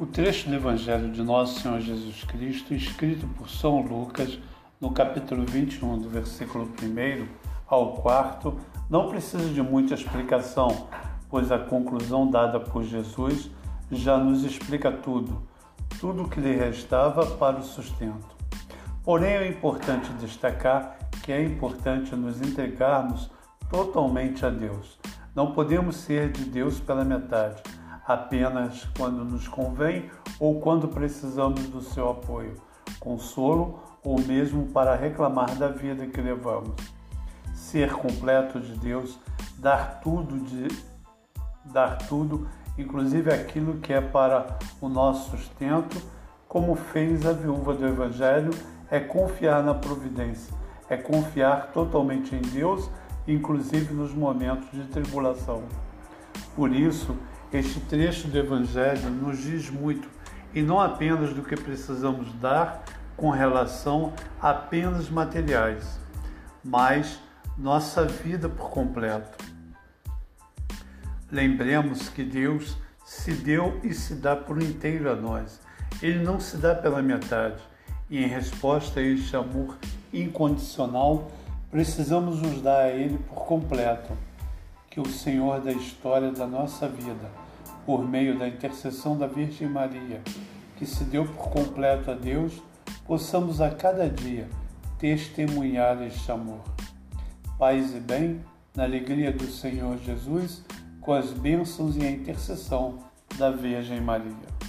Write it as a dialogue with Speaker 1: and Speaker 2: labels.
Speaker 1: O trecho do Evangelho de Nosso Senhor Jesus Cristo, escrito por São Lucas, no capítulo 21, do versículo 1 ao 4, não precisa de muita explicação, pois a conclusão dada por Jesus já nos explica tudo, tudo o que lhe restava para o sustento. Porém, é importante destacar que é importante nos entregarmos totalmente a Deus. Não podemos ser de Deus pela metade apenas quando nos convém ou quando precisamos do seu apoio, consolo ou mesmo para reclamar da vida que levamos. Ser completo de Deus, dar tudo de dar tudo, inclusive aquilo que é para o nosso sustento, como fez a viúva do evangelho, é confiar na providência, é confiar totalmente em Deus, inclusive nos momentos de tribulação. Por isso, este trecho do Evangelho nos diz muito, e não apenas do que precisamos dar com relação a apenas materiais, mas nossa vida por completo. Lembremos que Deus se deu e se dá por inteiro a nós. Ele não se dá pela metade. E em resposta a este amor incondicional, precisamos nos dar a Ele por completo que o Senhor da história da nossa vida, por meio da intercessão da Virgem Maria, que se deu por completo a Deus, possamos a cada dia testemunhar este amor. Paz e bem, na alegria do Senhor Jesus, com as bênçãos e a intercessão da Virgem Maria.